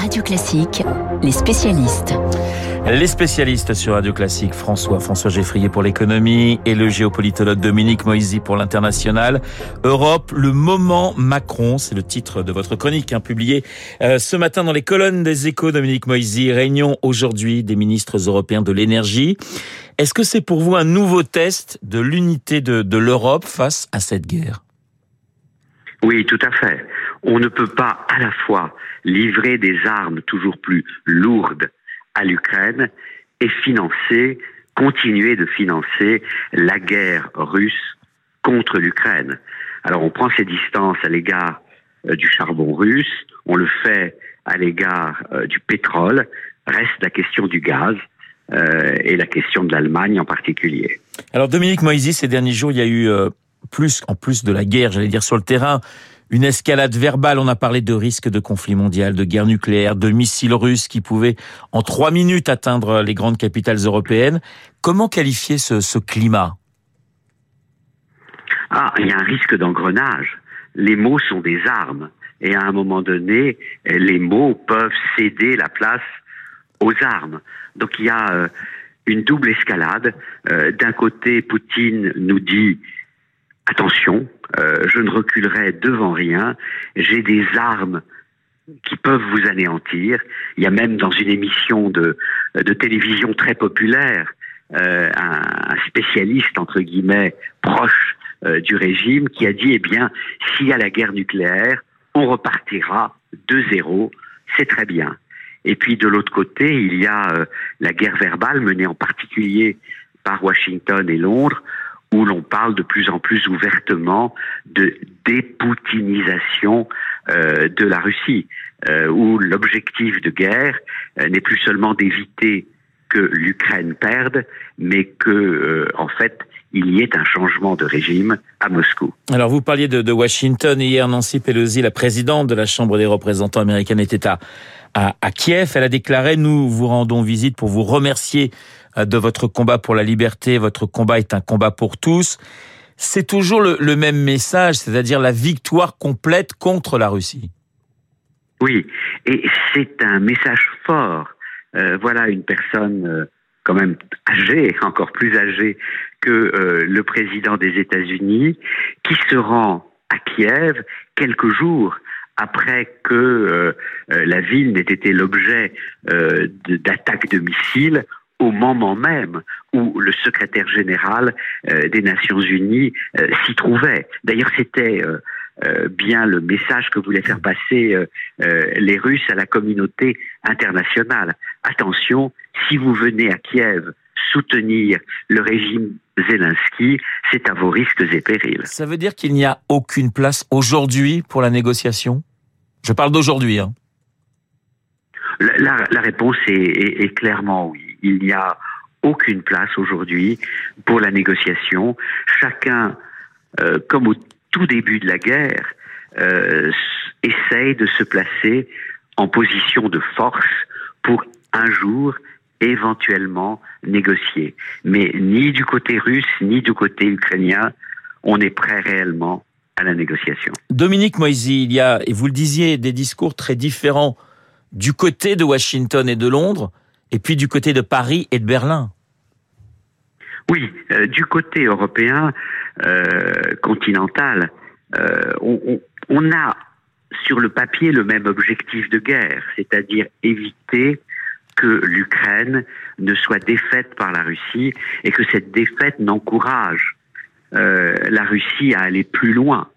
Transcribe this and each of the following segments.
Radio Classique, les spécialistes. Les spécialistes sur Radio Classique, François, François Geffrier pour l'économie et le géopolitologue Dominique Moisy pour l'international. Europe, le moment Macron, c'est le titre de votre chronique hein, publiée euh, ce matin dans les colonnes des échos, Dominique Moisy. Réunion aujourd'hui des ministres européens de l'énergie. Est-ce que c'est pour vous un nouveau test de l'unité de, de l'Europe face à cette guerre? Oui, tout à fait. On ne peut pas à la fois livrer des armes toujours plus lourdes à l'Ukraine et financer, continuer de financer la guerre russe contre l'Ukraine. Alors on prend ses distances à l'égard euh, du charbon russe, on le fait à l'égard euh, du pétrole, reste la question du gaz. Euh, et la question de l'Allemagne en particulier. Alors Dominique Moisy, ces derniers jours, il y a eu plus, en plus de la guerre, j'allais dire sur le terrain, une escalade verbale. On a parlé de risque de conflit mondial, de guerre nucléaire, de missiles russes qui pouvaient en trois minutes atteindre les grandes capitales européennes. Comment qualifier ce, climat? Ah, il y a un risque d'engrenage. Les mots sont des armes. Et à un moment donné, les mots peuvent céder la place aux armes. Donc il y a euh, une double escalade. Euh, d'un côté, Poutine nous dit attention, euh, je ne reculerai devant rien, j'ai des armes qui peuvent vous anéantir. Il y a même dans une émission de, de télévision très populaire euh, un, spécialiste, entre guillemets, proche euh, du régime, qui a dit, eh bien, s'il y a la guerre nucléaire, on repartira de zéro, c'est très bien. Et puis de l'autre côté, il y a euh, la guerre verbale menée en particulier par Washington et Londres, où l'on parle de plus en plus ouvertement de dépoutinisation euh, de la Russie, euh, où l'objectif de guerre euh, n'est plus seulement d'éviter que l'Ukraine perde, mais que, euh, en fait, il y ait un changement de régime à Moscou. Alors vous parliez de, de Washington hier, Nancy Pelosi, la présidente de la Chambre des représentants américaine, était à, à, à Kiev. Elle a déclaré nous vous rendons visite pour vous remercier euh, de votre combat pour la liberté. Votre combat est un combat pour tous. C'est toujours le, le même message, c'est-à-dire la victoire complète contre la Russie. Oui, et c'est un message fort. Euh, voilà une personne euh, quand même âgée, encore plus âgée que euh, le président des États-Unis, qui se rend à Kiev quelques jours après que la ville n'ait été l'objet d'attaques de missiles au moment même où le secrétaire général des Nations Unies s'y trouvait. D'ailleurs, c'était bien le message que voulaient faire passer les Russes à la communauté internationale. Attention, si vous venez à Kiev soutenir le régime Zelensky, c'est à vos risques et périls. Ça veut dire qu'il n'y a aucune place aujourd'hui pour la négociation? Je parle d'aujourd'hui. Hein. La, la, la, réponse est, est, est clairement oui il n'y a aucune place aujourd'hui pour la négociation. Chacun, euh, comme au tout début de la guerre, euh, essaye de se placer en position de force pour un jour éventuellement négocier. Mais ni du côté russe, ni du côté ukrainien, on est prêt réellement à la négociation. Dominique Moisy, il y a, et vous le disiez, des discours très différents du côté de Washington et de Londres et puis du côté de Paris et de Berlin. Oui, euh, du côté européen, euh, continental, euh, on, on, a sur le papier le même objectif de guerre, c'est-à-dire éviter que l'Ukraine ne soit défaite par la Russie et que cette défaite n'encourage euh, la Russie à aller plus loin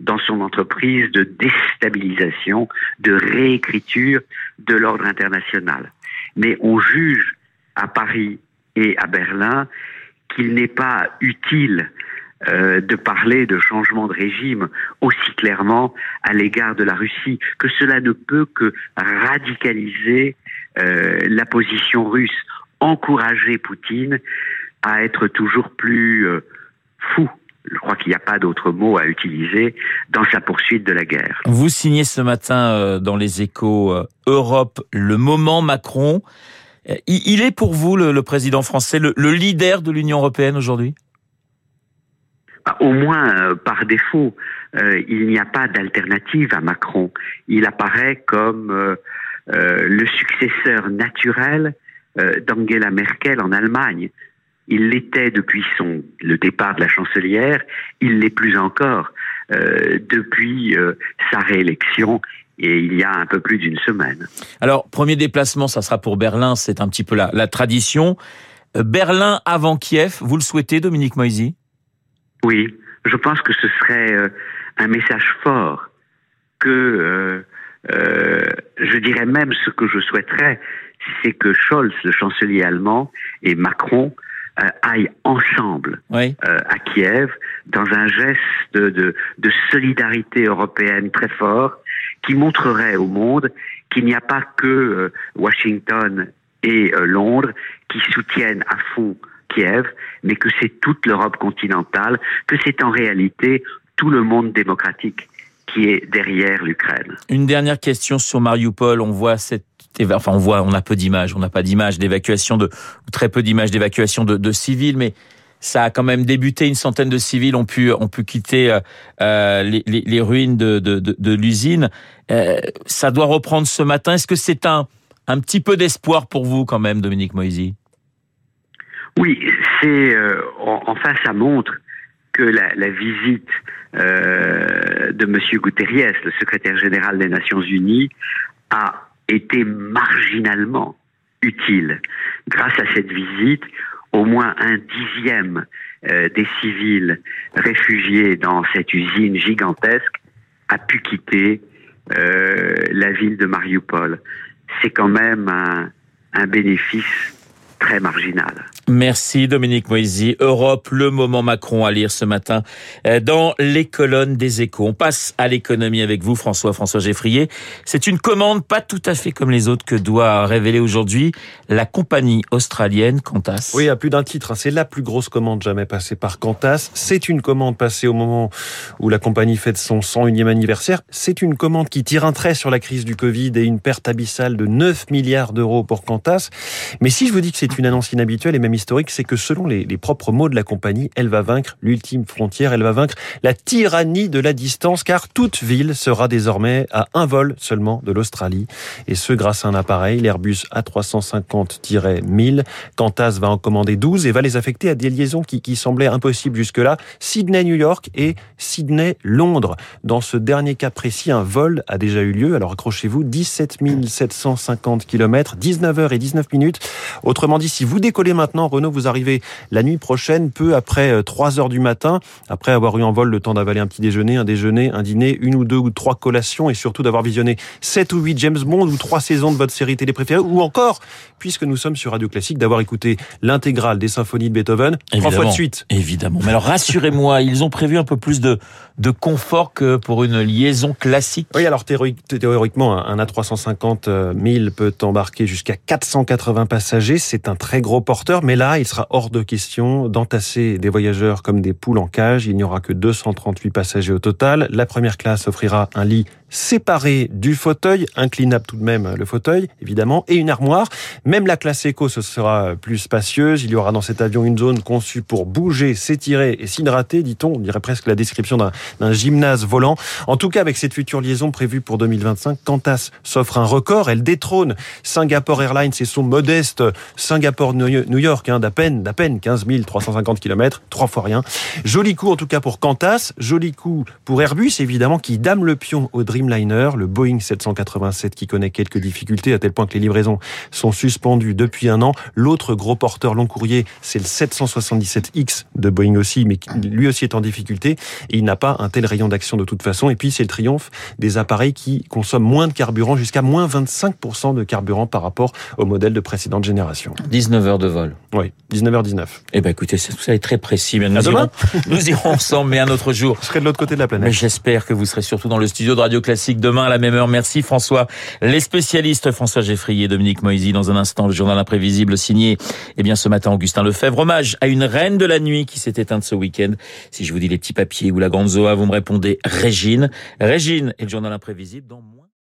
dans son entreprise de déstabilisation, de réécriture de l'ordre international. Mais on juge à Paris et à Berlin qu'il n'est pas utile euh, de parler de changement de régime aussi clairement à l'égard de la Russie, que cela ne peut que radicaliser la position russe, encourager Poutine à être toujours plus euh, fou je crois qu'il n'y a pas d'autre mot à utiliser dans sa poursuite de la guerre. Vous signez ce matin euh, dans les échos euh, Europe le moment Macron. Euh, il est pour vous, le, président français, le, leader de l'Union européenne aujourd'hui? Bah, Au moins par défaut. il n'y a pas d'alternative à Macron. Il apparaît comme le successeur naturel d'Angela Merkel en Allemagne. Il l'était depuis son, le départ de la chancelière, il l'est plus encore depuis sa réélection et il y a un peu plus d'une semaine. Alors, premier déplacement, ça sera pour Berlin, c'est un petit peu la, la tradition. Euh, Berlin avant Kiev, vous le souhaitez, Dominique Moisy? Oui, je pense que ce serait euh, un message fort que, euh, euh, je dirais même ce que je souhaiterais, c'est que Scholz, le chancelier allemand, et Macron aillent ensemble à Kiev dans un geste de, de, de solidarité européenne très fort qui montrerait au monde qu'il n'y a pas que euh, Washington et euh, Londres qui soutiennent à fond Kiev, mais que c'est toute l'Europe continentale, que c'est en réalité tout le monde démocratique qui est derrière l'Ukraine. Une dernière question sur Mariupol. On voit cette enfin on voit, on a peu d'images, on n'a pas d'images d'évacuation de, très peu d'images d'évacuation de, de civils, mais ça a quand même débuté. Une centaine de civils ont pu ont pu quitter euh, euh les, les, les, ruines de, de, de, de l'usine. Euh, ça doit reprendre ce matin. Est-ce que c'est un un petit peu d'espoir pour vous quand même, Dominique Moisy? Oui, c'est euh, enfin ça montre que la, la visite euh, de Monsieur Guterres, le secrétaire général des Nations Unies, a été marginalement utile. Grâce à cette visite, au moins un dixième euh, des civils réfugiés dans cette usine gigantesque a pu quitter euh, la ville de Mariupol. C'est quand même un bénéfice très marginal. Merci Dominique Moisy. Europe, le moment Macron à lire ce matin euh, dans les colonnes des échos. On passe à l'économie avec vous François, François Geffrier. C'est une commande pas tout à fait comme les autres que doit révéler aujourd'hui la compagnie australienne Qantas. Oui, à plus d'un titre. Hein. C'est la plus grosse commande jamais passée par Qantas. C'est une commande passée au moment où la compagnie fête son 101e anniversaire. C'est une commande qui tire un trait sur la crise du Covid et une perte abyssale de 9 milliards d'euros pour Qantas. Mais si je vous dis que c'est une annonce inhabituelle et même historique, c'est que selon les, propres mots de la compagnie, elle va vaincre l'ultime frontière, elle va vaincre la tyrannie de la distance, car toute ville sera désormais à un vol seulement de l'Australie, et ce grâce à un appareil, l'Airbus A350-1000. Qantas va en commander 12 et va les affecter à des liaisons qui, semblaient impossibles jusque-là, Sydney-New York et Sydney-Londres. Dans ce dernier cas précis, un vol a déjà eu lieu, alors accrochez-vous, 17 750 km, 19 heures et 19 minutes. Autrement dit, si vous décollez maintenant, Renault, vous arrivez la nuit prochaine, peu après 3 euh, heures du matin, après avoir eu en vol le temps d'avaler un petit déjeuner, un déjeuner, un dîner, une ou deux ou trois collations et surtout d'avoir visionné 7 ou 8 James Bond ou trois saisons de votre série télé préférée ou encore, puisque nous sommes sur Radio Classique, d'avoir écouté l'intégrale des symphonies de Beethoven trois fois de suite. Évidemment. Mais alors rassurez-moi, ils ont prévu un peu plus de, de confort que pour une liaison classique? Oui, alors théoriquement, un A350 1000 peut embarquer jusqu'à 480 passagers. C'est un très gros porteur, mais là, il sera hors de question d'entasser des voyageurs comme des poules en cage. Il n'y aura que 238 passagers au total. La première classe offrira un lit séparé du fauteuil, inclinable tout de même le fauteuil, évidemment, et une armoire. Même la classe éco, ce sera plus spacieuse. Il y aura dans cet avion une zone conçue pour bouger, s'étirer et s'hydrater, dit-on. On dirait presque la description d'un gymnase volant. En tout cas, avec cette future liaison prévue pour 2025, Qantas s'offre un record. Elle détrône Singapore Airlines et son modeste Singapour-New York, hein, d'à peine, d'à peine 15 350 km, trois fois rien. Joli coup, en tout cas, pour Qantas. Joli coup pour Airbus, évidemment, qui dame le pion au Dreamliner, le Boeing 787 qui connaît quelques difficultés à tel point que les livraisons sont suspendues depuis un an. L'autre gros porteur long courrier, c'est le 777X de Boeing aussi, mais qui lui aussi est en difficulté et il n'a pas un tel rayon d'action de toute façon. Et puis c'est le triomphe des appareils qui consomment moins de carburant, jusqu'à moins 25% de carburant par rapport au modèle de précédente génération. 19 heures de vol. Oui, 19h19. Eh ben écoutez, tout ça est très précis. Nous, irons, nous irons ensemble, mais un autre jour. Je serai de l'autre côté de la planète. J'espère que vous serez surtout dans le studio de Radio Classique demain à la même heure. Merci François. Les spécialistes François Geffrier Dominique Moisy dans un instant. Le journal imprévisible signé, eh bien, ce matin, Augustin Lefebvre. Hommage à une reine de la nuit qui s'est éteinte ce week-end. Si je vous dis les petits papiers ou la grande Zoa, vous me répondez Régine. Régine et le journal imprévisible dans